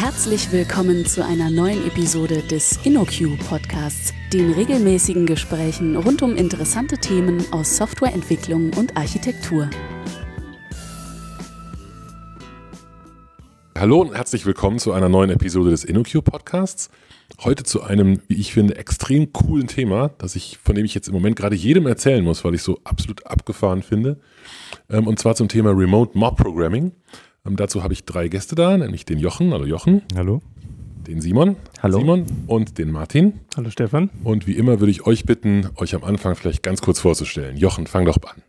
Herzlich willkommen zu einer neuen Episode des InnoQ Podcasts, den regelmäßigen Gesprächen rund um interessante Themen aus Softwareentwicklung und Architektur. Hallo und herzlich willkommen zu einer neuen Episode des InnoQ Podcasts. Heute zu einem, wie ich finde, extrem coolen Thema, das ich, von dem ich jetzt im Moment gerade jedem erzählen muss, weil ich so absolut abgefahren finde. Ähm, und zwar zum Thema Remote Mob Programming. Ähm, dazu habe ich drei Gäste da, nämlich den Jochen, hallo Jochen. Hallo. Den Simon. Hallo. Simon und den Martin. Hallo Stefan. Und wie immer würde ich euch bitten, euch am Anfang vielleicht ganz kurz vorzustellen. Jochen, fang doch an.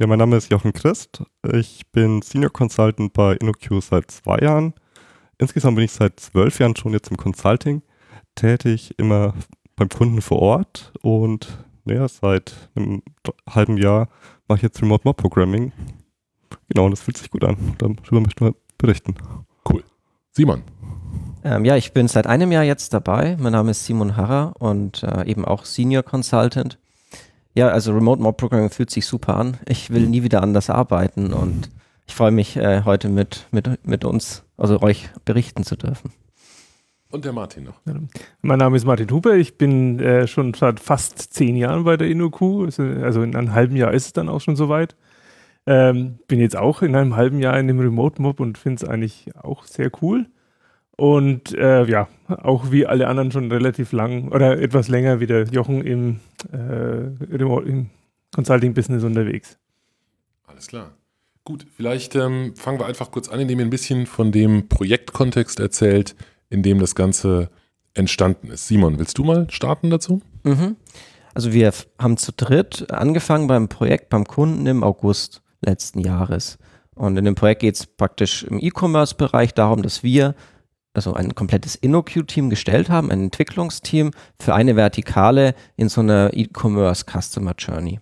Ja, mein Name ist Jochen Christ. Ich bin Senior Consultant bei InnoQ seit zwei Jahren. Insgesamt bin ich seit zwölf Jahren schon jetzt im Consulting tätig, immer beim Kunden vor Ort und ja, seit einem halben Jahr mache ich jetzt Remote Mob Programming Genau, das fühlt sich gut an. Darüber möchten wir berichten. Cool. Simon. Ähm, ja, ich bin seit einem Jahr jetzt dabei. Mein Name ist Simon Harrer und äh, eben auch Senior Consultant. Ja, also Remote Mob Programming fühlt sich super an. Ich will nie wieder anders arbeiten und ich freue mich, äh, heute mit, mit, mit uns, also euch berichten zu dürfen. Und der Martin noch. Mein Name ist Martin Huber. Ich bin äh, schon seit fast zehn Jahren bei der InnoQ. Also in einem halben Jahr ist es dann auch schon soweit. Ähm, bin jetzt auch in einem halben Jahr in dem Remote Mob und finde es eigentlich auch sehr cool. Und äh, ja, auch wie alle anderen schon relativ lang oder etwas länger wie der Jochen im, äh, im Consulting-Business unterwegs. Alles klar. Gut, vielleicht ähm, fangen wir einfach kurz an, indem ihr ein bisschen von dem Projektkontext erzählt, in dem das Ganze entstanden ist. Simon, willst du mal starten dazu? Mhm. Also wir haben zu dritt angefangen beim Projekt beim Kunden im August letzten Jahres. Und in dem Projekt geht es praktisch im E-Commerce-Bereich darum, dass wir also ein komplettes InnoQ-Team gestellt haben, ein Entwicklungsteam für eine Vertikale in so einer E-Commerce Customer Journey.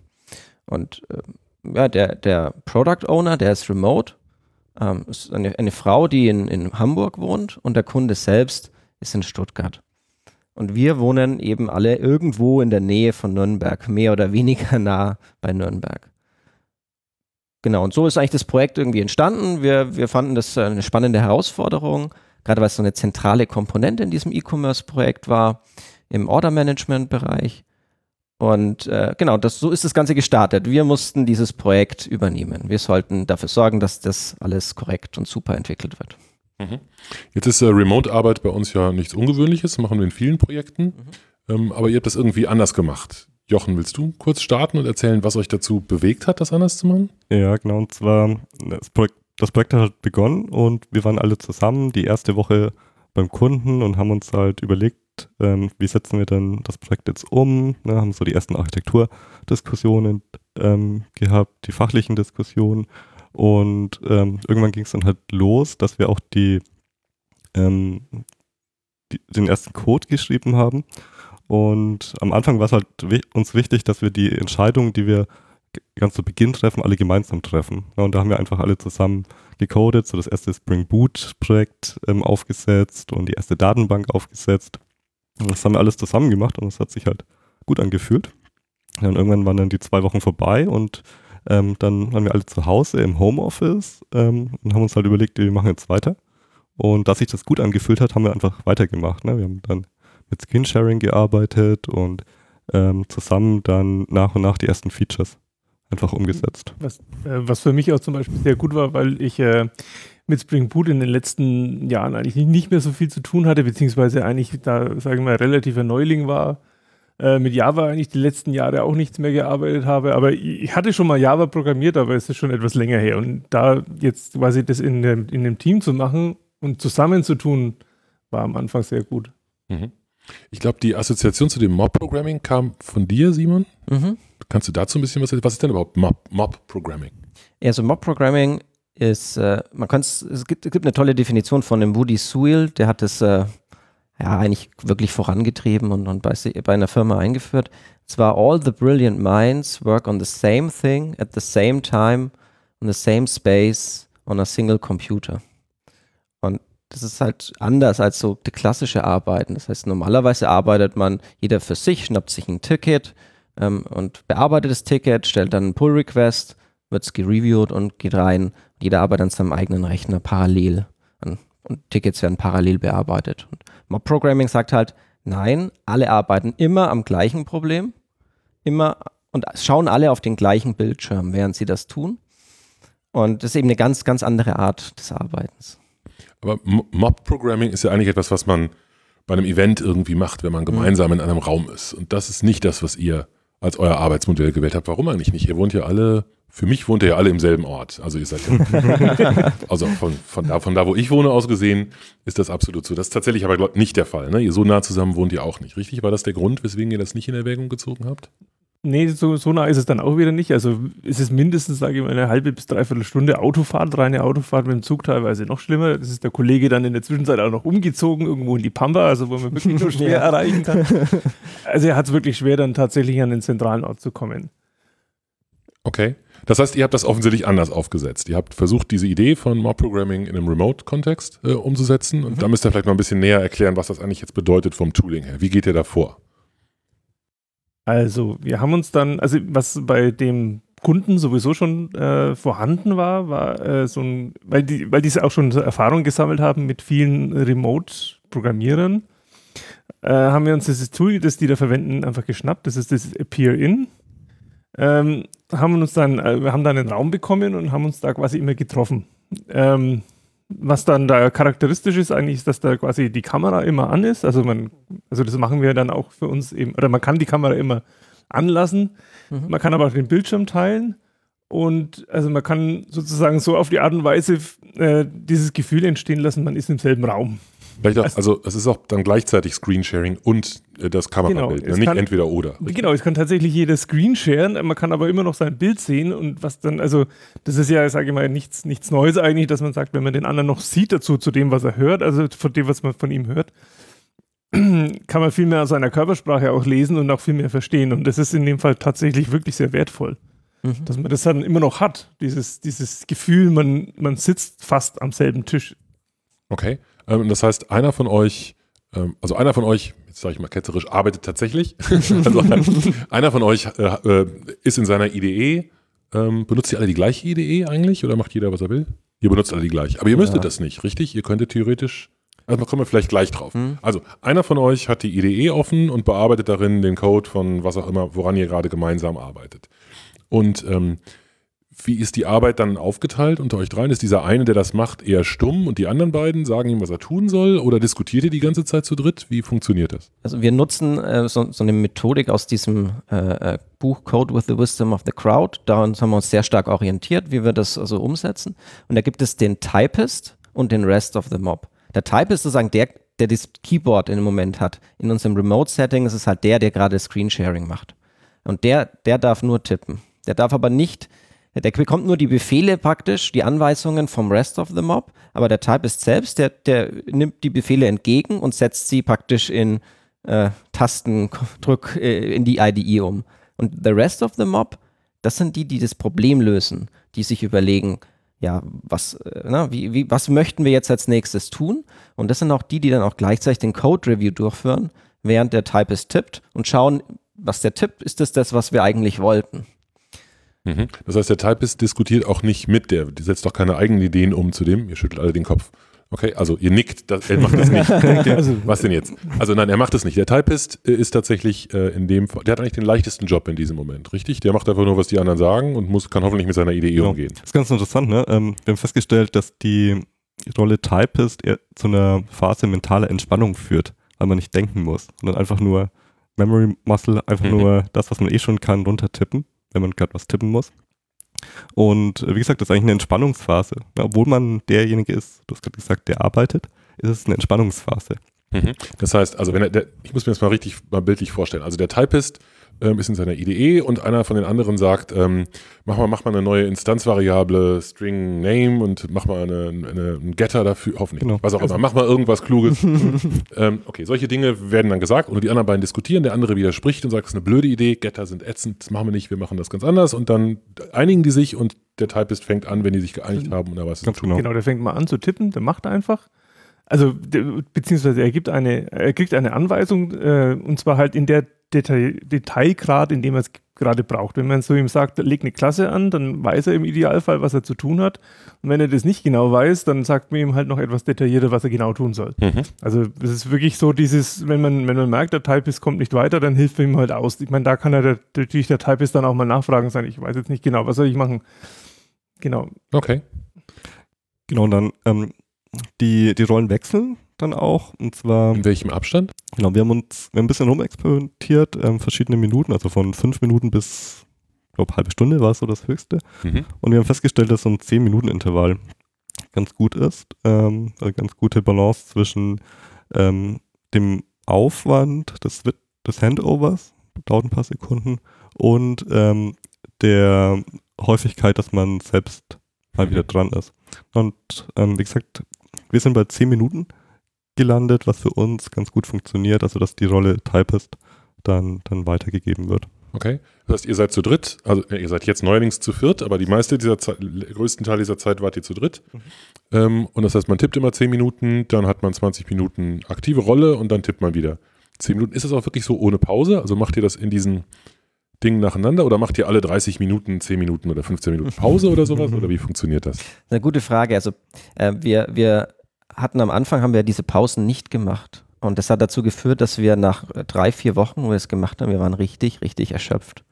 Und äh, ja, der, der Product Owner, der ist remote, ähm, ist eine, eine Frau, die in, in Hamburg wohnt und der Kunde selbst ist in Stuttgart. Und wir wohnen eben alle irgendwo in der Nähe von Nürnberg, mehr oder weniger nah bei Nürnberg. Genau, und so ist eigentlich das Projekt irgendwie entstanden. Wir, wir fanden das eine spannende Herausforderung, gerade weil es so eine zentrale Komponente in diesem E-Commerce-Projekt war, im Order-Management-Bereich. Und äh, genau, das, so ist das Ganze gestartet. Wir mussten dieses Projekt übernehmen. Wir sollten dafür sorgen, dass das alles korrekt und super entwickelt wird. Mhm. Jetzt ist äh, Remote-Arbeit bei uns ja nichts Ungewöhnliches, machen wir in vielen Projekten. Mhm. Ähm, aber ihr habt das irgendwie anders gemacht. Jochen, willst du kurz starten und erzählen, was euch dazu bewegt hat, das anders zu machen? Ja, genau. Und zwar, das Projekt, das Projekt hat begonnen und wir waren alle zusammen die erste Woche beim Kunden und haben uns halt überlegt, ähm, wie setzen wir denn das Projekt jetzt um? Ne, haben so die ersten Architekturdiskussionen ähm, gehabt, die fachlichen Diskussionen und ähm, irgendwann ging es dann halt los, dass wir auch die, ähm, die, den ersten Code geschrieben haben und am Anfang war es halt uns wichtig, dass wir die Entscheidungen, die wir ganz zu Beginn treffen, alle gemeinsam treffen. Und da haben wir einfach alle zusammen gecodet, so das erste Spring Boot Projekt ähm, aufgesetzt und die erste Datenbank aufgesetzt. Und das haben wir alles zusammen gemacht und es hat sich halt gut angefühlt. Und irgendwann waren dann die zwei Wochen vorbei und ähm, dann waren wir alle zu Hause im Homeoffice ähm, und haben uns halt überlegt, wir machen jetzt weiter. Und dass sich das gut angefühlt hat, haben wir einfach weitergemacht. Ne? Wir haben dann mit Skinsharing gearbeitet und ähm, zusammen dann nach und nach die ersten Features einfach umgesetzt. Was, äh, was für mich auch zum Beispiel sehr gut war, weil ich äh, mit Spring Boot in den letzten Jahren eigentlich nicht mehr so viel zu tun hatte, beziehungsweise eigentlich da, sagen wir mal, relativer Neuling war. Äh, mit Java eigentlich die letzten Jahre auch nichts mehr gearbeitet habe, aber ich hatte schon mal Java programmiert, aber es ist schon etwas länger her. Und da jetzt quasi das in dem, in dem Team zu machen und zusammen zu tun, war am Anfang sehr gut. Mhm. Ich glaube, die Assoziation zu dem Mob-Programming kam von dir, Simon. Mhm. Kannst du dazu ein bisschen was erzählen? Was ist denn überhaupt Mob-Programming? ja, also Mob-Programming ist, äh, man kann es, gibt, es gibt eine tolle Definition von dem Woody Sewell, der hat es äh, ja eigentlich wirklich vorangetrieben und, und bei, bei einer Firma eingeführt. Zwar all the brilliant minds work on the same thing at the same time on the same space on a single computer. Und das ist halt anders als so die klassische Arbeiten. Das heißt, normalerweise arbeitet man jeder für sich, schnappt sich ein Ticket ähm, und bearbeitet das Ticket, stellt dann einen Pull-Request, wird es gereviewt und geht rein. Jeder arbeitet an seinem eigenen Rechner parallel an und Tickets werden parallel bearbeitet. Und Mob Programming sagt halt, nein, alle arbeiten immer am gleichen Problem, immer und schauen alle auf den gleichen Bildschirm, während sie das tun. Und das ist eben eine ganz, ganz andere Art des Arbeitens. Aber Mob-Programming ist ja eigentlich etwas, was man bei einem Event irgendwie macht, wenn man gemeinsam in einem Raum ist. Und das ist nicht das, was ihr als euer Arbeitsmodell gewählt habt. Warum eigentlich nicht? Ihr wohnt ja alle, für mich wohnt ihr ja alle im selben Ort. Also ihr seid ja, also von, von, da, von da, wo ich wohne aus gesehen, ist das absolut so. Das ist tatsächlich aber nicht der Fall. Ne? Ihr so nah zusammen wohnt ihr auch nicht, richtig? War das der Grund, weswegen ihr das nicht in Erwägung gezogen habt? Nee, so, so nah ist es dann auch wieder nicht. Also ist es mindestens, sage ich mal, eine halbe bis dreiviertel Stunde Autofahrt, reine Autofahrt mit dem Zug teilweise noch schlimmer. Das ist der Kollege dann in der Zwischenzeit auch noch umgezogen, irgendwo in die Pampa, also wo man wirklich nur schwer ja. erreichen kann. Also er hat es wirklich schwer, dann tatsächlich an den zentralen Ort zu kommen. Okay. Das heißt, ihr habt das offensichtlich anders aufgesetzt. Ihr habt versucht, diese Idee von Mob Programming in einem Remote-Kontext äh, umzusetzen. Und mhm. da müsst ihr vielleicht mal ein bisschen näher erklären, was das eigentlich jetzt bedeutet vom Tooling her. Wie geht ihr da vor? Also, wir haben uns dann, also was bei dem Kunden sowieso schon äh, vorhanden war, war äh, so ein, weil die, weil diese auch schon Erfahrung gesammelt haben mit vielen Remote-Programmierern, äh, haben wir uns dieses Tool, das die da verwenden, einfach geschnappt. Das ist das Appear-In. Ähm, haben uns dann, äh, wir haben dann einen Raum bekommen und haben uns da quasi immer getroffen. Ähm, was dann da charakteristisch ist, eigentlich ist, dass da quasi die Kamera immer an ist. Also man, also das machen wir dann auch für uns eben, oder man kann die Kamera immer anlassen. Mhm. Man kann aber auch den Bildschirm teilen. Und also man kann sozusagen so auf die Art und Weise äh, dieses Gefühl entstehen lassen, man ist im selben Raum. Vielleicht auch, also es ist auch dann gleichzeitig Screensharing und das Kamerabild, genau, ne? nicht kann, entweder oder. Richtig? Genau, es kann tatsächlich jeder Screensharen, man kann aber immer noch sein Bild sehen und was dann, also das ist ja, sage ich mal, nichts, nichts Neues eigentlich, dass man sagt, wenn man den anderen noch sieht dazu, zu dem, was er hört, also von dem, was man von ihm hört, kann man viel mehr aus seiner Körpersprache auch lesen und auch viel mehr verstehen und das ist in dem Fall tatsächlich wirklich sehr wertvoll. Mhm. Dass man das dann immer noch hat, dieses, dieses Gefühl, man, man sitzt fast am selben Tisch. Okay. Ähm, das heißt, einer von euch, ähm, also einer von euch, sage ich mal ketzerisch, arbeitet tatsächlich. also einer von euch äh, äh, ist in seiner IDE. Ähm, benutzt ihr alle die gleiche IDE eigentlich oder macht jeder, was er will? Ihr benutzt alle die gleiche. Aber ihr müsstet ja. das nicht, richtig? Ihr könntet theoretisch. Also da kommen wir vielleicht gleich drauf. Hm. Also, einer von euch hat die IDE offen und bearbeitet darin den Code von was auch immer, woran ihr gerade gemeinsam arbeitet. Und ähm, wie ist die Arbeit dann aufgeteilt unter euch dreien? Ist dieser eine, der das macht, eher stumm und die anderen beiden sagen ihm, was er tun soll? Oder diskutiert ihr die ganze Zeit zu dritt? Wie funktioniert das? Also wir nutzen äh, so, so, eine Methodik aus diesem äh, äh, Buch Code with the Wisdom of the Crowd. Daran haben wir uns sehr stark orientiert, wie wir das also umsetzen. Und da gibt es den Typist und den Rest of the Mob. Der Typist ist sozusagen der, der das Keyboard dem Moment hat. In unserem Remote-Setting ist es halt der, der gerade Screensharing macht. Und der, der darf nur tippen. Der darf aber nicht der bekommt nur die Befehle praktisch, die Anweisungen vom Rest of the Mob, aber der Typist selbst, der, der nimmt die Befehle entgegen und setzt sie praktisch in äh, Tastendruck äh, in die IDE um. Und the rest of the Mob, das sind die, die das Problem lösen, die sich überlegen, ja, was, äh, na, wie, wie, was möchten wir jetzt als nächstes tun? Und das sind auch die, die dann auch gleichzeitig den Code-Review durchführen, während der Typist tippt und schauen, was der tippt, ist das das, was wir eigentlich wollten. Mhm. Das heißt, der Typist diskutiert auch nicht mit, der die setzt doch keine eigenen Ideen um zu dem. Ihr schüttelt alle den Kopf. Okay, also ihr nickt, das, er macht das nicht. also, Was denn jetzt? Also nein, er macht das nicht. Der Typist äh, ist tatsächlich äh, in dem, der hat eigentlich den leichtesten Job in diesem Moment, richtig? Der macht einfach nur, was die anderen sagen und muss, kann hoffentlich mit seiner Idee genau. umgehen. Das ist ganz interessant, ne? Ähm, wir haben festgestellt, dass die Rolle Typist eher zu einer Phase mentaler Entspannung führt, weil man nicht denken muss, sondern einfach nur Memory Muscle, einfach mhm. nur das, was man eh schon kann, runtertippen wenn man gerade was tippen muss. Und äh, wie gesagt, das ist eigentlich eine Entspannungsphase. Obwohl man derjenige ist, du hast gerade gesagt, der arbeitet, ist es eine Entspannungsphase. Mhm. Das heißt, also wenn er, der, ich muss mir das mal richtig mal bildlich vorstellen. Also der Typist ähm, ist in seiner IDE und einer von den anderen sagt, ähm, mach mal, mach mal eine neue Instanzvariable String Name und mach mal eine, eine, einen Getter dafür, hoffentlich, genau. was auch immer, mach mal irgendwas Kluges. ähm, okay, solche Dinge werden dann gesagt und die anderen beiden diskutieren, der andere widerspricht und sagt, das ist eine blöde Idee, Getter sind ätzend, das machen wir nicht, wir machen das ganz anders und dann einigen die sich und der Typist fängt an, wenn die sich geeinigt haben und er weiß es genau. genau, der fängt mal an zu tippen, der macht einfach. Also, beziehungsweise er gibt eine, er kriegt eine Anweisung, äh, und zwar halt in der Detail, Detailgrad, in dem er es gerade braucht. Wenn man so ihm sagt, leg eine Klasse an, dann weiß er im Idealfall, was er zu tun hat. Und wenn er das nicht genau weiß, dann sagt man ihm halt noch etwas detaillierter, was er genau tun soll. Mhm. Also es ist wirklich so dieses, wenn man, wenn man merkt, der Typist kommt nicht weiter, dann hilft man ihm halt aus. Ich meine, da kann er der, natürlich der Typist dann auch mal nachfragen sein, ich weiß jetzt nicht genau, was soll ich machen. Genau. Okay. Genau, und dann ähm, die, die Rollen wechseln dann auch. Und zwar, In welchem Abstand? genau, wir haben uns wir haben ein bisschen rumexperimentiert, ähm, verschiedene Minuten, also von fünf Minuten bis, ich glaube, halbe Stunde war es so das höchste. Mhm. Und wir haben festgestellt, dass so ein 10-Minuten-Intervall ganz gut ist. Ähm, also ganz gute Balance zwischen ähm, dem Aufwand des, des Handovers, dauert ein paar Sekunden, und ähm, der Häufigkeit, dass man selbst mal Mhm. wieder dran ist. Und ähm, wie gesagt, wir sind bei 10 Minuten gelandet, was für uns ganz gut funktioniert, also dass die Rolle Typist dann, dann weitergegeben wird. Okay. Das heißt, ihr seid zu dritt, also ja, ihr seid jetzt neuerdings zu viert, aber die meiste dieser Zeit, größten Teil dieser Zeit wart ihr zu dritt. Ähm, und das heißt, man tippt immer 10 Minuten, dann hat man 20 Minuten aktive Rolle und dann tippt man wieder. 10 Minuten. Ist das auch wirklich so ohne Pause? Also macht ihr das in diesen Dingen nacheinander oder macht ihr alle 30 Minuten, 10 Minuten oder 15 Minuten Pause oder sowas? Oder wie funktioniert das? Das ist eine gute Frage. Also äh, wir, wir hatten am Anfang, haben wir diese Pausen nicht gemacht. Und das hat dazu geführt, dass wir nach äh, drei, vier Wochen, wo wir es gemacht haben, wir waren richtig, richtig erschöpft.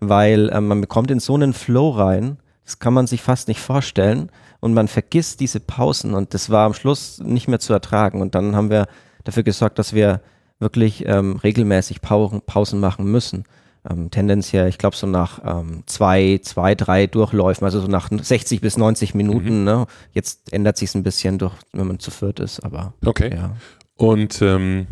Weil äh, man bekommt in so einen Flow rein, das kann man sich fast nicht vorstellen. Und man vergisst diese Pausen und das war am Schluss nicht mehr zu ertragen. Und dann haben wir dafür gesorgt, dass wir wirklich ähm, regelmäßig Pausen machen müssen. Ähm, tendenziell, ich glaube, so nach ähm, zwei, zwei, drei Durchläufen, also so nach 60 bis 90 Minuten. Ne? Jetzt ändert sich es ein bisschen, durch, wenn man zu viert ist, aber Okay. ja. Und ähm,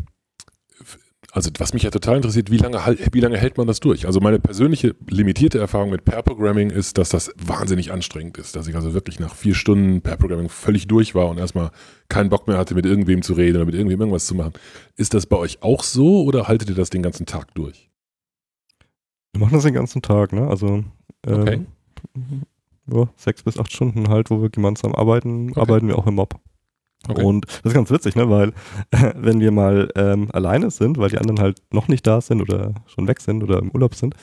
also was mich ja total interessiert, wie lange, wie lange hält man das durch? Also meine persönliche limitierte Erfahrung mit Pair Programming ist, dass das wahnsinnig anstrengend ist, dass ich also wirklich nach vier Stunden Pair Programming völlig durch war und erstmal keinen Bock mehr hatte, mit irgendwem zu reden oder mit irgendwem irgendwas zu machen. Ist das bei euch auch so oder haltet ihr das den ganzen Tag durch? Wir machen das den ganzen Tag, ne? Also ähm, Okay. ja, sechs bis acht Stunden halt, wo wir gemeinsam arbeiten, Okay. arbeiten wir auch im Mob. Okay. Und das ist ganz witzig, ne? weil wenn wir mal ähm, alleine sind, weil die anderen halt noch nicht da sind oder schon weg sind oder im Urlaub sind,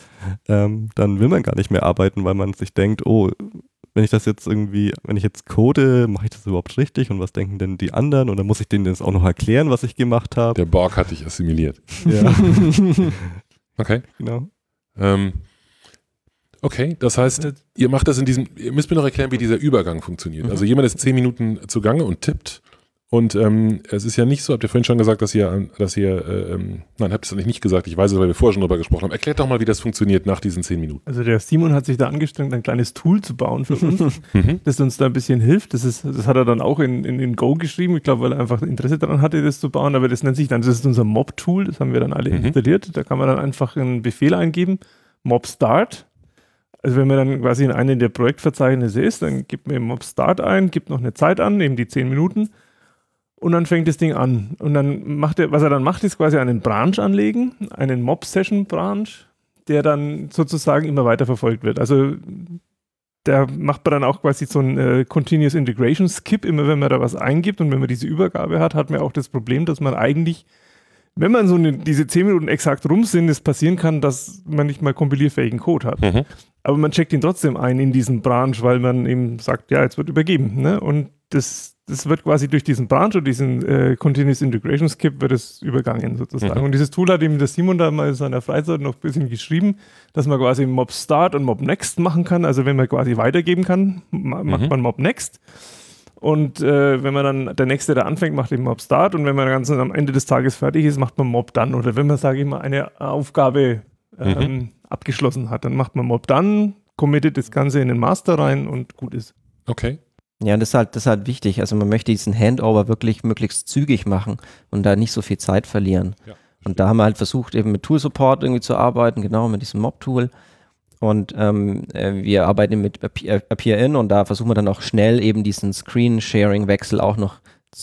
ähm, dann will man gar nicht mehr arbeiten, weil man sich denkt, oh, wenn ich das jetzt irgendwie, wenn ich jetzt code, mache ich das überhaupt richtig und was denken denn die anderen und dann muss ich denen das auch noch erklären, was ich gemacht habe. Der Borg hat dich assimiliert. Ja, Okay. genau. Ähm, okay, das heißt, ihr macht das in diesem, ihr müsst mir noch erklären, wie dieser Übergang funktioniert. Also jemand ist zehn Minuten zugange und tippt. Und ähm, es ist ja nicht so, habt ihr vorhin schon gesagt, dass ihr, dass ihr, äh, ähm, nein, habt ihr es eigentlich nicht gesagt, ich weiß es, weil wir vorher schon drüber gesprochen haben. Erklärt doch mal, wie das funktioniert nach diesen zehn Minuten. Also der Simon hat sich da angestrengt, ein kleines Tool zu bauen für uns, Mhm. das uns da ein bisschen hilft. Das, ist, das hat er dann auch in, in, in Go geschrieben, ich glaube, weil er einfach Interesse daran hatte, das zu bauen. Aber das nennt sich dann, das ist unser Mob-Tool, das haben wir dann alle Mhm. installiert. Da kann man dann einfach einen Befehl eingeben, Mob Start. Also wenn man dann quasi in einem der Projektverzeichnisse ist, dann gibt man Mob Start ein, gibt noch eine Zeit an, eben die 10 Minuten. Und dann fängt das Ding an. Und dann macht er, was er dann macht, ist quasi einen Branch anlegen, einen Mob-Session-Branch, der dann sozusagen immer weiter verfolgt wird. Also da macht man dann auch quasi so ein äh, Continuous Integration Skip, immer wenn man da was eingibt und wenn man diese Übergabe hat, hat man auch das Problem, dass man eigentlich, wenn man so eine, diese 10 Minuten exakt rum sind, es passieren kann, dass man nicht mal kompilierfähigen Code hat. Mhm. Aber man checkt ihn trotzdem ein in diesen Branch, weil man eben sagt, ja, jetzt wird übergeben. Ne? Und das, das wird quasi durch diesen Branch und diesen äh, Continuous Integration Skip wird es übergangen sozusagen. Mhm. Und dieses Tool hat eben der Simon da mal in seiner Freizeit noch ein bisschen geschrieben, dass man quasi Mob Start und Mob Next machen kann. Also wenn man quasi weitergeben kann, ma macht Mhm. man Mob Next. Und äh, wenn man dann, der Nächste, der anfängt, macht eben Mob Start und wenn man ganz am Ende des Tages fertig ist, macht man Mob Done. Oder wenn man, sage ich mal, eine Aufgabe ähm, abgeschlossen hat, dann macht man Mob Done, committet das Ganze in den Master rein und gut ist. Okay. Ja, und das ist halt, das ist halt wichtig. Also man möchte diesen Handover wirklich möglichst zügig machen und da nicht so viel Zeit verlieren. Ja, und da haben wir halt versucht, eben mit Tool Support irgendwie zu arbeiten, genau mit diesem Mob-Tool. Und ähm, äh, wir arbeiten mit Appear Appear In und da versuchen wir dann auch schnell eben diesen Screen-Sharing-Wechsel auch noch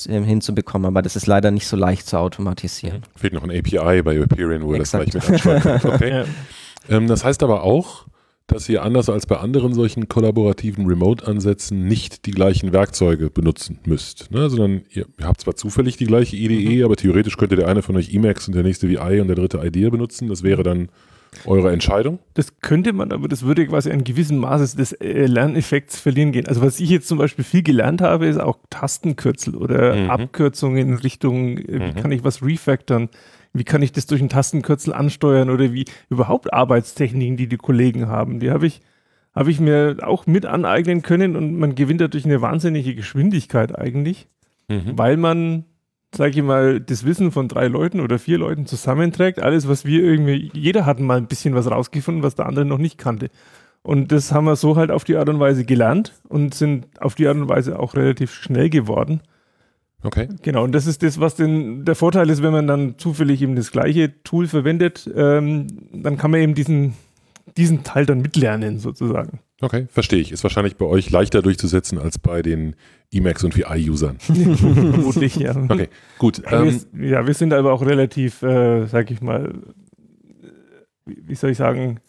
ähm, hinzubekommen. Aber das ist leider nicht so leicht zu automatisieren. Fehlt noch ein API bei Appearing, wo ihr das gleich mit anschreibt. Okay. Ja. Ähm, das heißt aber auch, dass ihr anders als bei anderen solchen kollaborativen Remote-Ansätzen nicht die gleichen Werkzeuge benutzen müsst, ne? sondern ihr, ihr habt zwar zufällig die gleiche IDE, Mhm. aber theoretisch könnte der eine von euch Emacs und der nächste VI und der dritte IDEA benutzen. Das wäre dann eure Entscheidung. Das könnte man, aber das würde quasi einen gewissen Maße des äh, Lerneffekts verlieren gehen. Also was ich jetzt zum Beispiel viel gelernt habe, ist auch Tastenkürzel oder Mhm. Abkürzungen in Richtung, äh, wie Mhm. kann ich was refactoren, wie kann ich das durch einen Tastenkürzel ansteuern oder wie überhaupt Arbeitstechniken, die die Kollegen haben. Die habe ich, habe ich mir auch mit aneignen können und man gewinnt dadurch eine wahnsinnige Geschwindigkeit eigentlich, Mhm. weil man sage ich mal, das Wissen von drei Leuten oder vier Leuten zusammenträgt. Alles, was wir irgendwie, jeder hat mal ein bisschen was rausgefunden, was der andere noch nicht kannte. Und das haben wir so halt auf die Art und Weise gelernt und sind auf die Art und Weise auch relativ schnell geworden. Okay. Genau, und das ist das, was denn der Vorteil ist, wenn man dann zufällig eben das gleiche Tool verwendet, ähm, dann kann man eben diesen, diesen Teil dann mitlernen sozusagen. Okay, verstehe ich. Ist wahrscheinlich bei euch leichter durchzusetzen als bei den Emacs und VI-Usern. Vermutlich, ja. Okay, gut. Ähm, wir, ja, wir sind aber auch relativ, äh, sag ich mal, wie, soll ich sagen,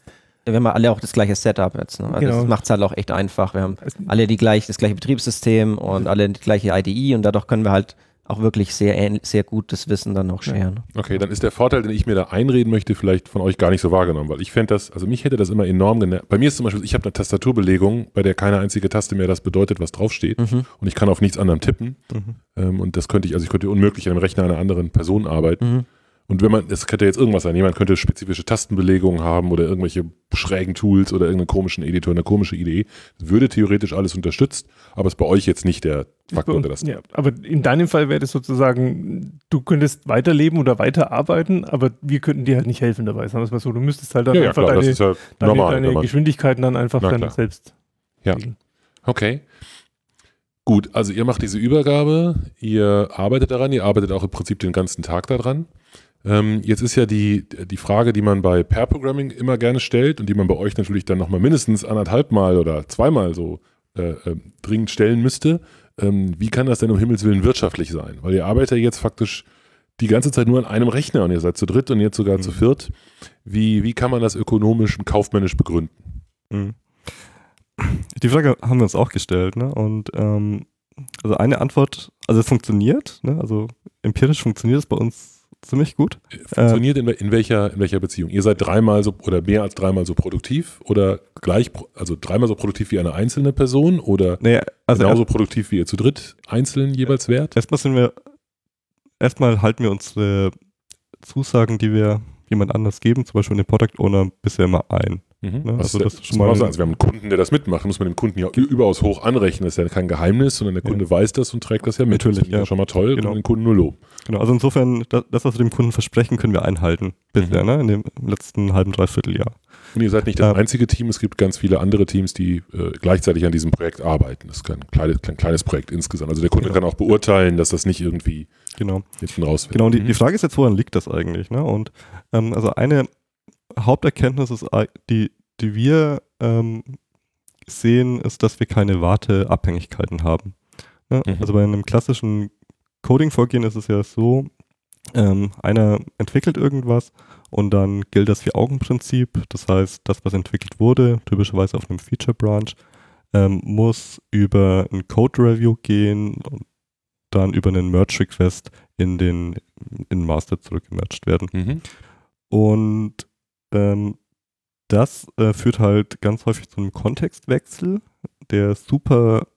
Wir haben alle auch das gleiche Setup jetzt. Ne? Also Genau. Das macht es halt auch echt einfach. Wir haben alle die gleich, das gleiche Betriebssystem und alle die gleiche IDE und dadurch können wir halt auch wirklich sehr, sehr gut das Wissen dann auch scheren. Okay, dann ist der Vorteil, den ich mir da einreden möchte, vielleicht von euch gar nicht so wahrgenommen, weil ich fände das, also mich hätte das immer enorm genervt. Bei mir ist zum Beispiel, ich habe eine Tastaturbelegung, bei der keine einzige Taste mehr das bedeutet, was draufsteht Mhm. und ich kann auf nichts anderem tippen Mhm. ähm, und das könnte ich, also ich könnte unmöglich an einem Rechner einer anderen Person arbeiten Mhm. und wenn man, das könnte jetzt irgendwas sein, jemand könnte spezifische Tastenbelegungen haben oder irgendwelche schrägen Tools oder irgendeinen komischen Editor, eine komische Idee, das würde theoretisch alles unterstützt, aber ist bei euch jetzt nicht der Faktor, der das ja, aber in deinem Fall wäre das sozusagen, du könntest weiterleben oder weiterarbeiten, aber wir könnten dir halt nicht helfen dabei, sagen wir es mal so. Du müsstest halt dann ja, ja, einfach klar, das deine, ja deine, normal. deine Geschwindigkeiten dann einfach Na dann klar. selbst Ja. regeln. Okay. Gut, also ihr macht diese Übergabe, ihr arbeitet daran, ihr arbeitet auch im Prinzip den ganzen Tag daran. Ähm, jetzt ist ja die, die Frage, die man bei Pair Programming immer gerne stellt und die man bei euch natürlich dann nochmal mindestens anderthalb Mal oder zweimal so äh, äh, dringend stellen müsste. Ähm, wie kann das denn um Himmels Willen wirtschaftlich sein? Weil ihr arbeitet ja jetzt faktisch die ganze Zeit nur an einem Rechner und ihr seid zu dritt und jetzt sogar Mhm. zu viert. Wie, wie kann man das ökonomisch und kaufmännisch begründen? Mhm. Die Frage haben wir uns auch gestellt, ne? Und ähm, also eine Antwort, also es funktioniert, ne? Also empirisch funktioniert es bei uns ziemlich gut. Funktioniert in, in, welcher, in welcher Beziehung? Ihr seid dreimal so oder mehr als dreimal so produktiv oder gleich, also dreimal so produktiv wie eine einzelne Person oder Naja, also genauso produktiv wie ihr zu dritt einzeln jeweils wärt? erstmal sind wir, erstmal halten wir unsere Zusagen, die wir jemand anders geben, zum Beispiel den Product Owner, bisher immer ein. Mhm. Ja, Was also das ist schon mal- also wir haben einen Kunden, der das mitmacht, muss man dem Kunden ja überaus hoch anrechnen. Das ist ja kein Geheimnis, sondern der Kunde weiß das und trägt das ja mit. Natürlich, das ja. schon mal toll Genau. und den Kunden nur Lob. Genau, also insofern, das, was wir dem Kunden versprechen, können wir einhalten bisher, Mhm. ne? In dem letzten halben, dreiviertel Jahr. Und ihr seid nicht das Ja. einzige Team, es gibt ganz viele andere Teams, die äh, gleichzeitig an diesem Projekt arbeiten. Das ist kein kleines, kein kleines Projekt insgesamt. Also der Kunde Genau. kann auch beurteilen, dass das nicht irgendwie Genau. hinten raus wird. Genau, und die, Mhm. die Frage ist jetzt, woran liegt das eigentlich? Ne? Und ähm, also eine Haupterkenntnis ist, ei- die, die wir ähm, sehen, ist, dass wir keine Warteabhängigkeiten haben. Ne? Mhm. Also bei einem klassischen Coding-Vorgehen ist es ja so, ähm, einer entwickelt irgendwas und dann gilt das Vier-Augen-Prinzip. Das heißt, das, was entwickelt wurde, typischerweise auf einem Feature-Branch, ähm, muss über ein Code-Review gehen und dann über einen Merge-Request in den in Master zurückgemerged werden. Mhm. Und ähm, das äh, führt halt ganz häufig zu einem Kontextwechsel, der super,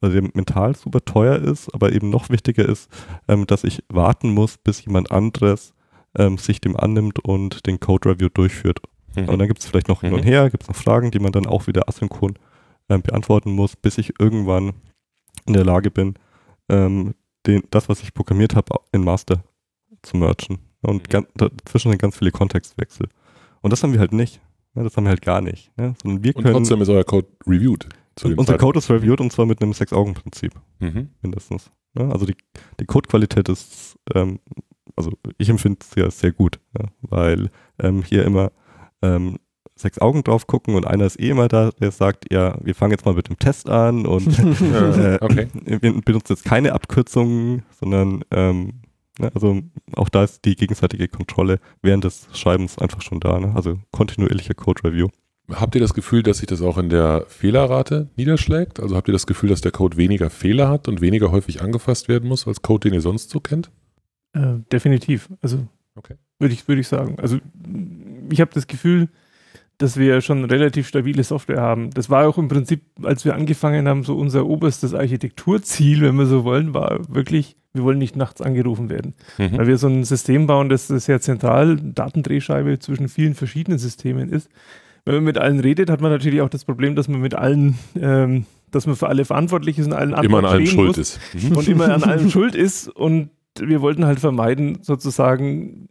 also der mental super teuer ist, aber eben noch wichtiger ist, ähm, dass ich warten muss, bis jemand anderes ähm, sich dem annimmt und den Code-Review durchführt. Mhm. Und dann gibt es vielleicht noch hin und Mhm. her, gibt es noch Fragen, die man dann auch wieder asynchron ähm, beantworten muss, bis ich irgendwann in der Lage bin, ähm, den, das, was ich programmiert habe, in Master zu merchen. Und Mhm. ganz, dazwischen sind ganz viele Kontextwechsel. Und das haben wir halt nicht. Ne? Das haben wir halt gar nicht. Ne? Sondern wir Und können, trotzdem ist euer Code reviewed. unser Zeitpunkt. Code ist reviewed und zwar mit einem Sechs-Augen-Prinzip Mhm. mindestens. Ne? Also die, die Codequalität ist, ähm, also ich empfinde es ja sehr gut, ja? weil ähm, hier immer ähm, sechs Augen drauf gucken und einer ist eh immer da, der sagt, ja, wir fangen jetzt mal mit dem Test an und äh, okay. wir benutzen jetzt keine Abkürzungen, sondern ähm, ne, also auch da ist die gegenseitige Kontrolle während des Schreibens einfach schon da. Ne? Also kontinuierlicher Code Review. Habt ihr das Gefühl, dass sich das auch in der Fehlerrate niederschlägt? Also habt ihr das Gefühl, dass der Code weniger Fehler hat und weniger häufig angefasst werden muss als Code, den ihr sonst so kennt? Äh, definitiv. Also Okay. würde ich, würde ich sagen. Also ich habe das Gefühl, dass wir schon relativ stabile Software haben. Das war auch im Prinzip, als wir angefangen haben, so unser oberstes Architekturziel, wenn wir so wollen, war wirklich, wir wollen nicht nachts angerufen werden. Mhm. Weil wir so ein System bauen, das sehr zentral, Datendrehscheibe zwischen vielen verschiedenen Systemen ist. Wenn man mit allen redet, hat man natürlich auch das Problem, dass man mit allen, ähm, dass man für alle verantwortlich ist und allen Immer an allem schuld ist. Mhm. und immer an allem schuld ist. Und wir wollten halt vermeiden, sozusagen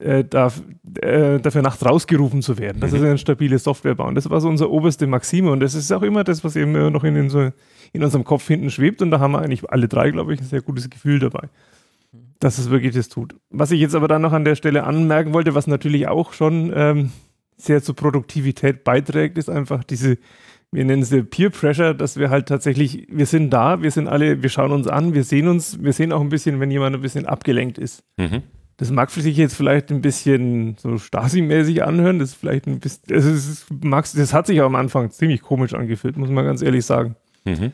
äh, darf, äh, dafür nachts rausgerufen zu werden. Das Mhm. ist eine stabile Software bauen. Das war so unsere oberste Maxime und das ist auch immer das, was eben immer noch in, in, so, in unserem Kopf hinten schwebt. Und da haben wir eigentlich alle drei, glaube ich, ein sehr gutes Gefühl dabei, dass es wirklich das tut. Was ich jetzt aber dann noch an der Stelle anmerken wollte, was natürlich auch schon ähm, sehr zur Produktivität beiträgt, ist einfach diese wir nennen es Peer Pressure, dass wir halt tatsächlich, wir sind da, wir sind alle, wir schauen uns an, wir sehen uns, wir sehen auch ein bisschen, wenn jemand ein bisschen abgelenkt ist. Mhm. Das mag für sich jetzt vielleicht ein bisschen so Stasi-mäßig anhören, das ist vielleicht ein bisschen, das, ist, mag's- das hat sich auch am Anfang ziemlich komisch angefühlt, muss man ganz ehrlich sagen. Mhm.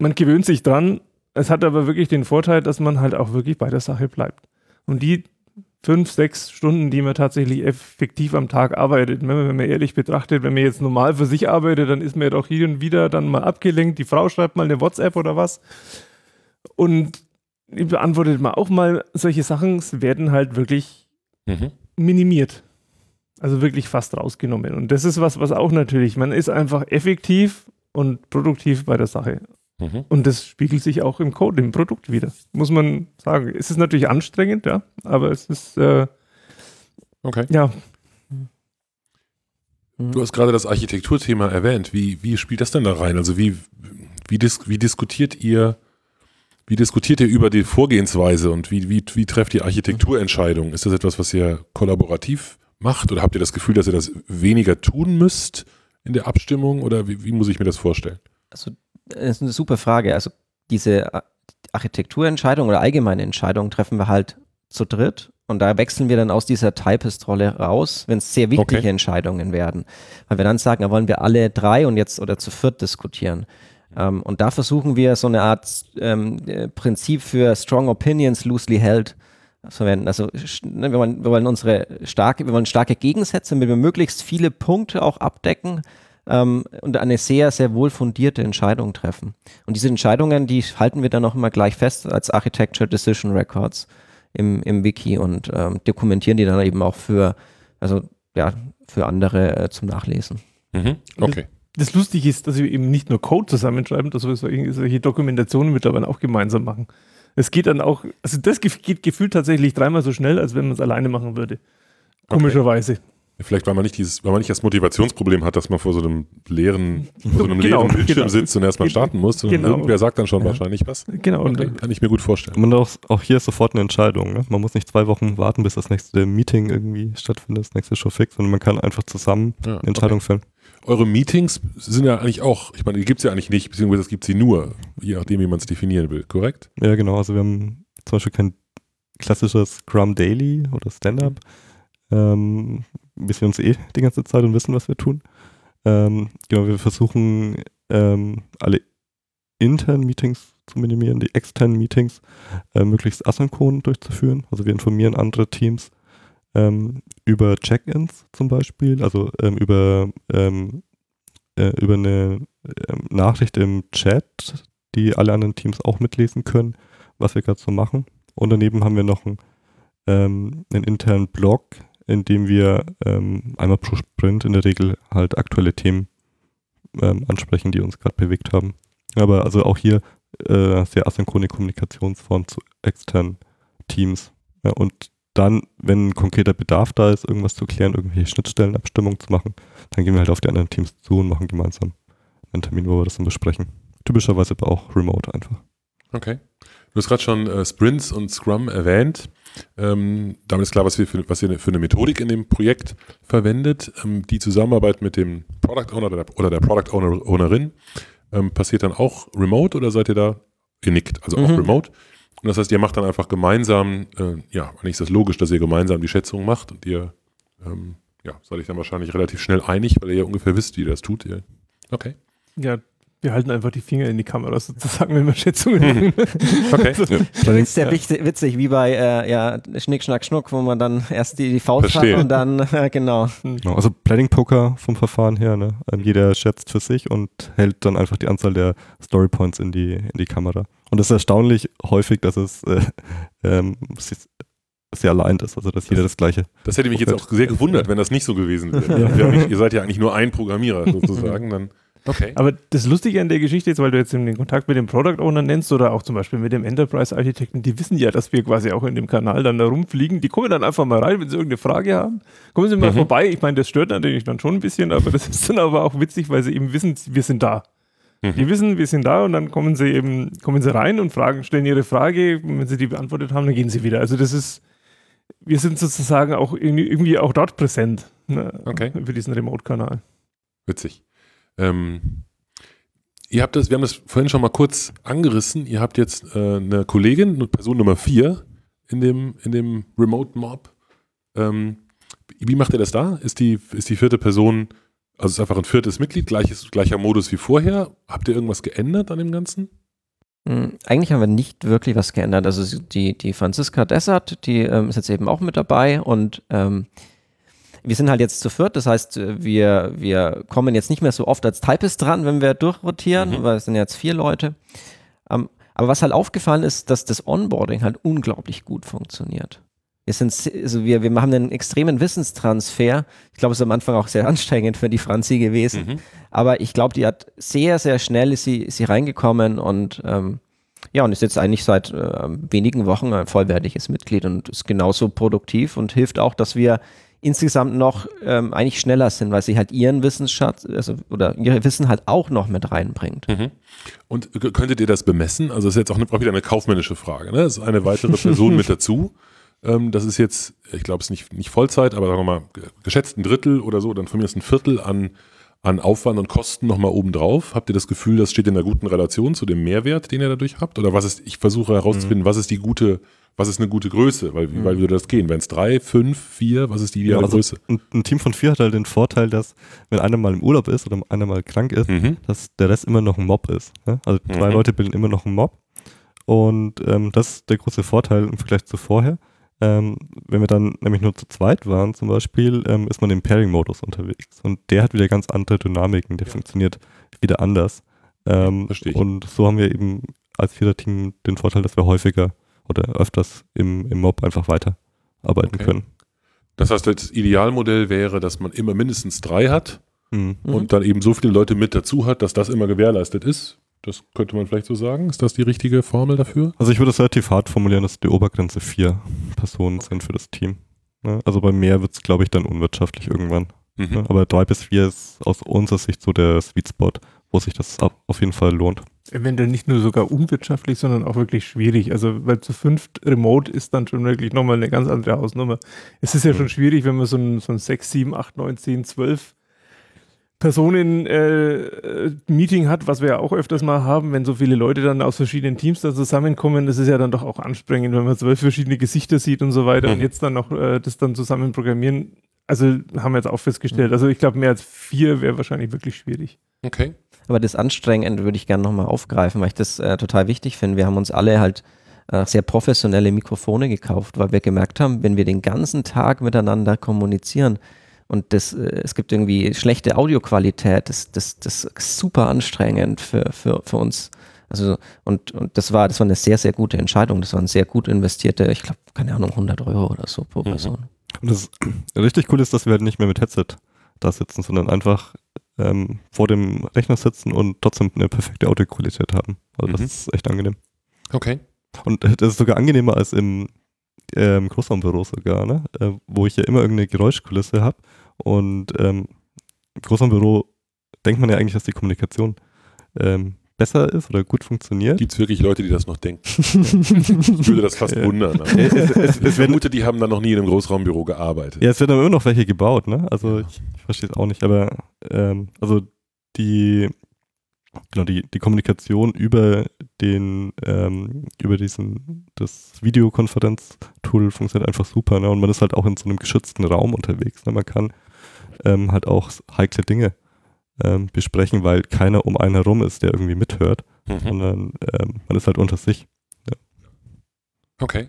Man gewöhnt sich dran, es hat aber wirklich den Vorteil, dass man halt auch wirklich bei der Sache bleibt. Und die fünf, sechs Stunden, die man tatsächlich effektiv am Tag arbeitet, wenn man, wenn man ehrlich betrachtet, wenn man jetzt normal für sich arbeitet, dann ist man ja doch hier und wieder dann mal abgelenkt, die Frau schreibt mal eine WhatsApp oder was und beantwortet man auch mal solche Sachen, es werden halt wirklich Mhm. minimiert. Also wirklich fast rausgenommen. Und das ist was, was auch natürlich, man ist einfach effektiv und produktiv bei der Sache. Mhm. Und das spiegelt sich auch im Code, im Produkt wieder. Muss man sagen. Es ist natürlich anstrengend, ja, aber es ist, äh, Okay. ja, Du hast gerade das Architekturthema erwähnt. Wie, wie spielt das denn da rein? Also wie, wie, dis wie diskutiert ihr, wie diskutiert ihr über die Vorgehensweise und wie, wie, wie trefft ihr Architekturentscheidungen? Ist das etwas, was ihr kollaborativ macht oder habt ihr das Gefühl, dass ihr das weniger tun müsst in der Abstimmung oder wie, wie muss ich mir das vorstellen? Also, das ist eine super Frage. Also, diese Ar- Architekturentscheidung oder allgemeine Entscheidungen treffen wir halt zu dritt und da wechseln wir dann aus dieser Typist-Rolle raus, wenn es sehr wichtige Okay. Entscheidungen werden. Weil wir dann sagen, da wollen wir alle drei und jetzt oder zu viert diskutieren. Ähm, und da versuchen wir so eine Art ähm, äh, Prinzip für Strong Opinions loosely held zu verwenden. Also ne, wir wollen, wir wollen unsere starke, wir wollen starke Gegensätze, damit wir möglichst viele Punkte auch abdecken ähm, und eine sehr, sehr wohl fundierte Entscheidung treffen. Und diese Entscheidungen, die halten wir dann auch immer gleich fest als Architecture Decision Records im, im Wiki und ähm, dokumentieren die dann eben auch für, also ja, für andere äh, zum Nachlesen. Mhm. Okay. Das Lustige ist, dass wir eben nicht nur Code zusammenschreiben, dass wir solche, solche Dokumentationen mittlerweile auch gemeinsam machen. Es geht dann auch, also das geht gefühlt tatsächlich dreimal so schnell, als wenn man es alleine machen würde. Komischerweise. Vielleicht, weil man nicht dieses, weil man nicht das Motivationsproblem hat, dass man vor so einem leeren, vor so einem Genau, leeren Bildschirm genau. sitzt und erstmal starten muss, sondern Genau. irgendwer sagt dann schon Ja. wahrscheinlich was. Genau. Und Okay, kann ich mir gut vorstellen. Man auch, auch hier ist sofort eine Entscheidung. Ne? Man muss nicht zwei Wochen warten, bis das nächste Meeting irgendwie stattfindet, das nächste Show fix, sondern man kann einfach zusammen Ja, eine Entscheidung fällen. Eure Meetings sind ja eigentlich auch, ich meine, die gibt es ja eigentlich nicht, beziehungsweise es gibt sie nur, je nachdem, wie man es definieren will, korrekt? Ja, genau. Also wir haben zum Beispiel kein klassisches Scrum Daily oder Stand-up. Ähm, wir uns eh die ganze Zeit und wissen, was wir tun. Ähm, genau, wir versuchen ähm, alle internen Meetings zu minimieren, die externen Meetings äh, möglichst asynchron durchzuführen. Also wir informieren andere Teams ähm, über Check-ins zum Beispiel, also ähm, über, ähm, äh, über eine ähm, Nachricht im Chat, die alle anderen Teams auch mitlesen können, was wir gerade so machen. Und daneben haben wir noch einen, ähm, einen internen Blog, in dem wir ähm, einmal pro Sprint in der Regel halt aktuelle Themen ansprechen, die uns gerade bewegt haben. Aber also auch hier äh, sehr asynchrone Kommunikationsform zu externen Teams. Ja, und dann, wenn ein konkreter Bedarf da ist, irgendwas zu klären, irgendwelche Schnittstellenabstimmungen zu machen, dann gehen wir halt auf die anderen Teams zu und machen gemeinsam einen Termin, wo wir das dann besprechen. Typischerweise aber auch remote einfach. Okay. Du hast gerade schon äh, Sprints und Scrum erwähnt. Ähm, damit ist klar, was, wir für, was ihr für eine Methodik in dem Projekt verwendet. Ähm, die Zusammenarbeit mit dem Product Owner oder der, oder der Product Owner, Ownerin ähm, passiert dann auch remote oder seid ihr da genickt? Also auch Mhm. remote. Und das heißt, ihr macht dann einfach gemeinsam, äh, ja, eigentlich ist das logisch, dass ihr gemeinsam die Schätzung macht und ihr ähm, ja, seid ihr dann wahrscheinlich relativ schnell einig, weil ihr ja ungefähr wisst, wie ihr das tut. Ihr. Okay. Ja, wir halten einfach die Finger in die Kamera sozusagen, wenn wir Schätzungen machen. Okay. Ja. Das ist wichtig, witzig, wie bei äh, ja, Schnick, Schnack, Schnuck, wo man dann erst die, die Faust Verstehe. hat und dann, äh, genau. Genau, also Planning Poker vom Verfahren her, ne? Ähm, jeder schätzt für sich und hält dann einfach die Anzahl der Story Points in die, in die Kamera. Und es ist erstaunlich häufig, dass es äh, ähm, sehr allein ist, also dass jeder das gleiche. Das hätte mich jetzt auch sehr gewundert, wenn das nicht so gewesen wäre. Nicht, ihr seid ja eigentlich nur ein Programmierer sozusagen. Dann, okay. Aber das Lustige an der Geschichte ist, weil du jetzt den Kontakt mit dem Product Owner nennst oder auch zum Beispiel mit dem Enterprise Architekten, die wissen ja, dass wir quasi auch in dem Kanal dann da rumfliegen. Die kommen dann einfach mal rein, wenn sie irgendeine Frage haben. Kommen sie mal Mhm. vorbei. Ich meine, das stört natürlich dann schon ein bisschen, aber das ist dann aber auch witzig, weil sie eben wissen, wir sind da. Mhm. Die wissen, wir sind da und dann kommen sie eben, kommen sie rein und fragen, stellen ihre Frage. Und wenn sie die beantwortet haben, dann gehen sie wieder. Also das ist, wir sind sozusagen auch irgendwie, auch dort präsent ne, Okay. für diesen Remote-Kanal. Witzig. Ähm, ihr habt das, wir haben das vorhin schon mal kurz angerissen. Ihr habt jetzt äh, eine Kollegin, Person Nummer vier in dem, in dem Remote Mob. Ähm, wie macht ihr das da? Ist die, ist die vierte Person, also ist einfach ein viertes Mitglied, gleiches, gleicher Modus wie vorher? Habt ihr irgendwas geändert an dem Ganzen? Hm, Eigentlich haben wir nicht wirklich was geändert. Also die, die Franziska Dessert, die ähm, ist jetzt eben auch mit dabei und ähm, wir sind halt jetzt zu viert, das heißt, äh, wir, wir kommen jetzt nicht mehr so oft als Typist dran, wenn wir durchrotieren, Mhm. weil es sind jetzt vier Leute. Ähm, aber was halt aufgefallen ist, dass das Onboarding halt unglaublich gut funktioniert. Wir, sind, also wir, wir machen einen extremen Wissenstransfer. Ich glaube, es ist am Anfang auch sehr anstrengend für die Franzi gewesen. Mhm. Aber ich glaube, die hat sehr, sehr schnell ist sie, ist sie reingekommen und ähm, ja, und ist jetzt eigentlich seit äh, wenigen Wochen ein vollwertiges Mitglied und ist genauso produktiv und hilft auch, dass wir insgesamt noch ähm, eigentlich schneller sind, weil sie halt ihren Wissensschatz, also oder ihre Wissen halt auch noch mit reinbringt. Mhm. Und könntet ihr das bemessen? Also das ist jetzt auch, eine, auch wieder eine kaufmännische Frage. Ne? Es ist eine weitere Person mit dazu. Ähm, das ist jetzt, ich glaube, es ist nicht, nicht Vollzeit, aber sagen wir mal, ge- geschätzt ein Drittel oder so, dann von mir ist ein Viertel an, an Aufwand und Kosten nochmal obendrauf. Habt ihr das Gefühl, das steht in einer guten Relation zu dem Mehrwert, den ihr dadurch habt? Oder was ist, ich versuche herauszufinden, was ist die gute, was ist eine gute Größe? Weil, wie- weil würde das gehen? Wenn es drei, fünf, vier, was ist die ideale also Größe? ein, ein Team von vier hat halt den Vorteil, dass wenn einer mal im Urlaub ist oder einer mal krank ist, Mhm. dass der Rest immer noch ein Mob ist. Ne? Also zwei Mhm. Leute bilden immer noch einen Mob. Und ähm, das ist der große Vorteil im Vergleich zu vorher. Ähm, wenn wir dann nämlich nur zu zweit waren zum Beispiel, ähm, ist man im Pairing-Modus unterwegs. Und der hat wieder ganz andere Dynamiken, der funktioniert wieder anders. Ähm, Verstehe ich. Und so haben wir eben als Vierer-Team den Vorteil, dass wir häufiger oder öfters im, im Mob einfach weiterarbeiten Okay. können. Das heißt, das Idealmodell wäre, dass man immer mindestens drei hat Mhm. Mhm. und dann eben so viele Leute mit dazu hat, dass das immer gewährleistet ist. Das könnte man vielleicht so sagen. Ist das die richtige Formel dafür? Also ich würde es relativ hart formulieren, dass die Obergrenze vier Personen sind für das Team. Ne? Also bei mehr wird es, glaube ich, dann unwirtschaftlich irgendwann. Ne? Mhm. Aber drei bis vier ist aus unserer Sicht so der Sweet Spot, wo sich das auf jeden Fall lohnt. Eventuell nicht nur sogar unwirtschaftlich, sondern auch wirklich schwierig. Also, weil zu fünft remote ist dann schon wirklich nochmal eine ganz andere Hausnummer. Es ist ja schon schwierig, wenn man so ein, so ein 6, 7, 8, 9, 10, 12 Personen äh, äh, Meeting hat, was wir ja auch öfters mal haben, wenn so viele Leute dann aus verschiedenen Teams da zusammenkommen, das ist ja dann doch auch anstrengend, wenn man zwölf verschiedene Gesichter sieht und so weiter und Mhm. jetzt dann noch äh, das dann zusammen programmieren. Also haben wir jetzt auch festgestellt. Also ich glaube, mehr als vier wäre wahrscheinlich wirklich schwierig. Okay. Aber das Anstrengende würde ich gerne nochmal aufgreifen, weil ich das äh, total wichtig finde. Wir haben uns alle halt äh, sehr professionelle Mikrofone gekauft, weil wir gemerkt haben, wenn wir den ganzen Tag miteinander kommunizieren und das, äh, es gibt irgendwie schlechte Audioqualität, das, das, das ist super anstrengend für, für, für uns. Also, und, und das war, das war eine sehr, sehr gute Entscheidung. Das waren sehr gut investierte, ich glaube, keine Ahnung, 100 Euro oder so pro Mhm. Person. Und das richtig cool ist, dass wir halt nicht mehr mit Headset da sitzen, sondern einfach ähm, vor dem Rechner sitzen und trotzdem eine perfekte Audioqualität haben. Also das Mhm. ist echt angenehm. Okay. Und äh, das ist sogar angenehmer als im ähm, Großraumbüro sogar, ne? Äh, wo ich ja immer irgendeine Geräuschkulisse habe. Und ähm, im Großraumbüro denkt man ja eigentlich, dass die Kommunikation ähm, besser ist oder gut funktioniert. Gibt es wirklich Leute, die das noch denken? Ich würde das fast Ja. wundern. aber es, es, es, Ich vermute, die haben dann noch nie in einem Großraumbüro gearbeitet. ja, es werden aber immer noch welche gebaut, ne? Also ich, ich verstehe es auch nicht, aber ähm, also die genau die, die Kommunikation über den ähm, über diesen das Videokonferenz-Tool funktioniert einfach super, ne? Und man ist halt auch in so einem geschützten Raum unterwegs. Ne? Man kann ähm, halt auch heikle Dinge ähm, besprechen, weil keiner um einen herum ist, der irgendwie mithört, Mhm. sondern ähm, man ist halt unter sich. Okay.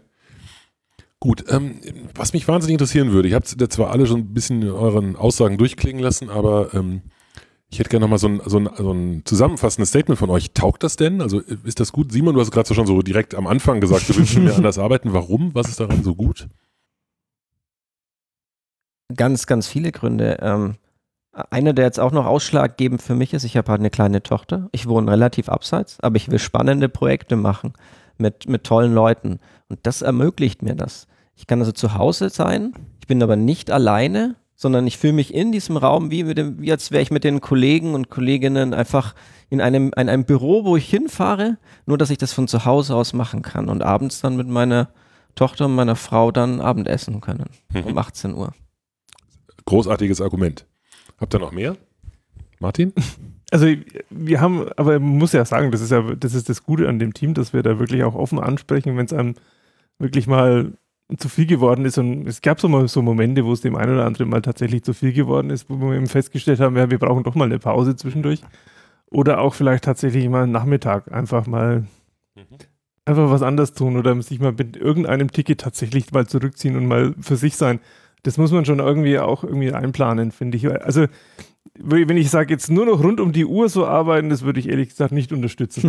Gut, ähm, was mich wahnsinnig interessieren würde, habt ja zwar alle schon ein bisschen in euren Aussagen durchklingen lassen, aber ähm, ich hätte gerne nochmal so ein, so, ein, so ein zusammenfassendes Statement von euch. Taugt das denn? Also ist das gut? Simon, du hast gerade so schon so direkt am Anfang gesagt, du willst mit mir anders arbeiten. Warum? Was ist daran so gut? Ganz, ganz viele Gründe. Ähm, einer, der jetzt auch noch ausschlaggebend für mich ist, ich habe halt eine kleine Tochter. Ich wohne relativ abseits, aber ich will spannende Projekte machen mit, mit tollen Leuten. Und das ermöglicht mir das. Ich kann also zu Hause sein, ich bin aber nicht alleine, sondern ich fühle mich in diesem Raum wie, mit dem, wie als wäre ich mit den Kollegen und Kolleginnen einfach in einem, in einem Büro, wo ich hinfahre, nur dass ich das von zu Hause aus machen kann und abends dann mit meiner Tochter und meiner Frau dann Abendessen können um 18 Uhr. Großartiges Argument. Habt ihr noch mehr? Martin? Also wir haben, aber man muss ja sagen, das ist ja, das ist das Gute an dem Team, dass wir da wirklich auch offen ansprechen, wenn es einem wirklich mal zu viel geworden ist. Und es gab so mal so Momente, wo es dem einen oder anderen mal tatsächlich zu viel geworden ist, wo wir eben festgestellt haben, ja, wir brauchen doch mal eine Pause zwischendurch. Oder auch vielleicht tatsächlich mal einen Nachmittag einfach mal einfach was anderes tun oder sich mal mit irgendeinem Ticket tatsächlich mal zurückziehen und mal für sich sein. Das muss man schon irgendwie auch irgendwie einplanen, finde ich. Also wenn ich sage, jetzt nur noch rund um die Uhr so arbeiten, das würde ich ehrlich gesagt nicht unterstützen.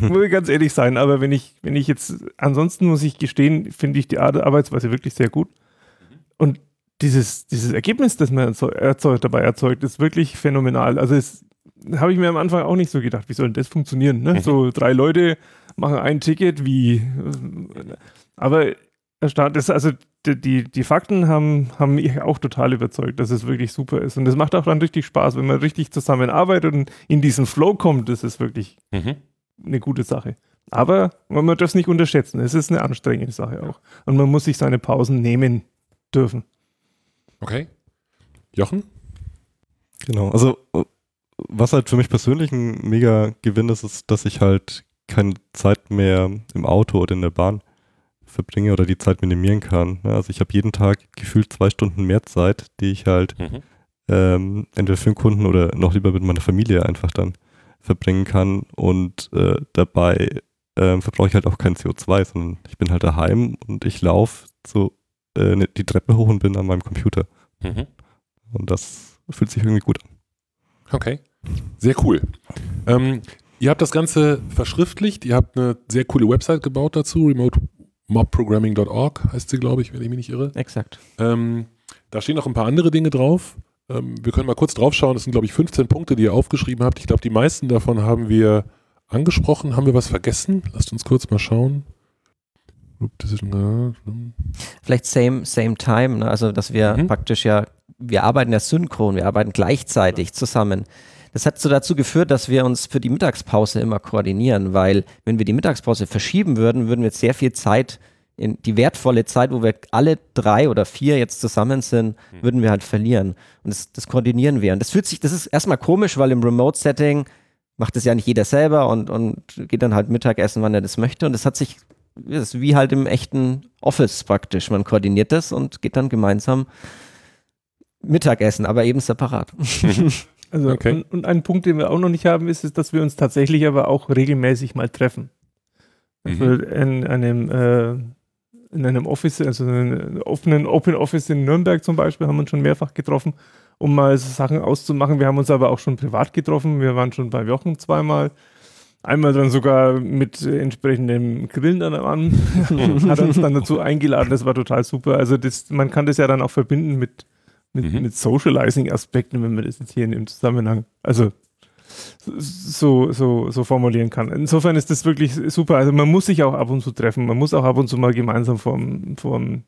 muss ich ganz ehrlich sein. Aber wenn ich, wenn ich jetzt, ansonsten muss ich gestehen, finde ich die Arbeitsweise wirklich sehr gut. Und dieses, dieses Ergebnis, das man erzeugt, dabei erzeugt, ist wirklich phänomenal. Also es habe ich mir am Anfang auch nicht so gedacht, wie soll denn das funktionieren? Ne? So drei Leute machen ein Ticket, wie. Aber das, also die, die, die Fakten haben, haben mich auch total überzeugt, dass es wirklich super ist. Und es macht auch dann richtig Spaß, wenn man richtig zusammenarbeitet und in diesen Flow kommt, das ist wirklich Mhm. eine gute Sache. Aber man darf das nicht unterschätzen. Es ist eine anstrengende Sache auch. Und man muss sich seine Pausen nehmen dürfen. Okay. Jochen? Genau, also was halt für mich persönlich ein mega Gewinn ist, ist, dass ich halt keine Zeit mehr im Auto oder in der Bahn verbringe oder die Zeit minimieren kann. Also ich habe jeden Tag gefühlt zwei Stunden mehr Zeit, die ich halt Mhm. ähm, entweder für den Kunden oder noch lieber mit meiner Familie einfach dann verbringen kann und äh, dabei ähm, verbrauche ich halt auch kein CO2, sondern ich bin halt daheim und ich laufe so äh, ne- die Treppe hoch und bin an meinem Computer Mhm. und das fühlt sich irgendwie gut an. Okay. Sehr cool. Ähm, ihr habt das Ganze verschriftlicht. Ihr habt eine sehr coole Website gebaut dazu. remotemobprogramming.org heißt sie, glaube ich, wenn ich mich nicht irre. Exakt. Ähm, da stehen noch ein paar andere Dinge drauf. Ähm, wir können mal kurz drauf schauen. Das sind, glaube ich, 15 Punkte, die ihr aufgeschrieben habt. Ich glaube, die meisten davon haben wir angesprochen. Haben wir was vergessen? Lasst uns kurz mal schauen. Vielleicht same, same time, ne? also dass wir Mhm. praktisch ja, wir arbeiten ja synchron, wir arbeiten gleichzeitig zusammen. Das hat so dazu geführt, dass wir uns für die Mittagspause immer koordinieren, weil wenn wir die Mittagspause verschieben würden, würden wir jetzt sehr viel Zeit, in die wertvolle Zeit, wo wir alle drei oder vier jetzt zusammen sind, würden wir halt verlieren. Und das, das koordinieren wir. Und das fühlt sich, das ist erstmal komisch, weil im Remote-Setting macht es ja nicht jeder selber und, und geht dann halt Mittagessen, wann er das möchte. Und das hat sich, das ist wie halt im echten Office praktisch. Man koordiniert das und geht dann gemeinsam Mittagessen, aber eben separat. Also, Okay. und, und ein Punkt, den wir auch noch nicht haben, ist, ist, dass wir uns tatsächlich aber auch regelmäßig mal treffen. Also Mhm. in einem, äh, in einem Office, also in einem offenen Open Office in Nürnberg zum Beispiel, haben wir uns schon mehrfach getroffen, um mal so Sachen auszumachen. Wir haben uns aber auch schon privat getroffen. Wir waren schon bei Jochen zweimal. Einmal dann sogar mit entsprechendem Grillen dann an. Hat uns dann dazu eingeladen. Das war total super. Also das, man kann das ja dann auch verbinden mit, mit, Mhm. mit Socializing-Aspekten, wenn man das jetzt hier in dem Zusammenhang, also so, so, so formulieren kann. Insofern ist das wirklich super. Also man muss sich auch ab und zu treffen. Man muss auch ab und zu mal gemeinsam vorm, vorm,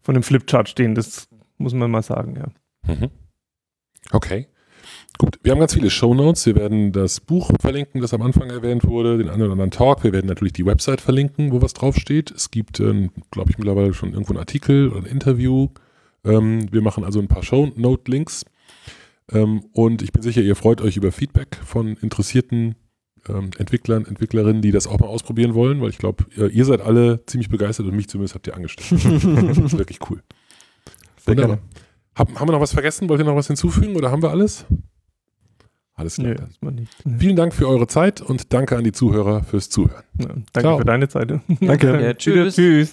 von dem Flipchart stehen. Das muss man mal sagen, ja. Mhm. Okay. Gut, wir haben ganz viele Shownotes. Wir werden das Buch verlinken, das am Anfang erwähnt wurde, den einen oder anderen Talk. Wir werden natürlich die Website verlinken, wo was draufsteht. Es gibt, ähm, glaube ich, mittlerweile schon irgendwo einen Artikel oder ein Interview. Ähm, wir machen also ein paar Shownote-Links. Ähm, und ich bin sicher, ihr freut euch über Feedback von interessierten ähm, Entwicklern, Entwicklerinnen, die das auch mal ausprobieren wollen, weil ich glaube, ihr, ihr seid alle ziemlich begeistert und mich zumindest habt ihr angestellt. das ist wirklich cool. Sehr Wunderbar. gerne. Haben, haben wir noch was vergessen? Wollt ihr noch was hinzufügen oder haben wir alles? Alles klar. Nicht. Nee. Vielen Dank für eure Zeit und danke an die Zuhörer fürs Zuhören. Ja, danke Ciao. für deine Zeit. Danke. Ja, tschüss. Tschüss.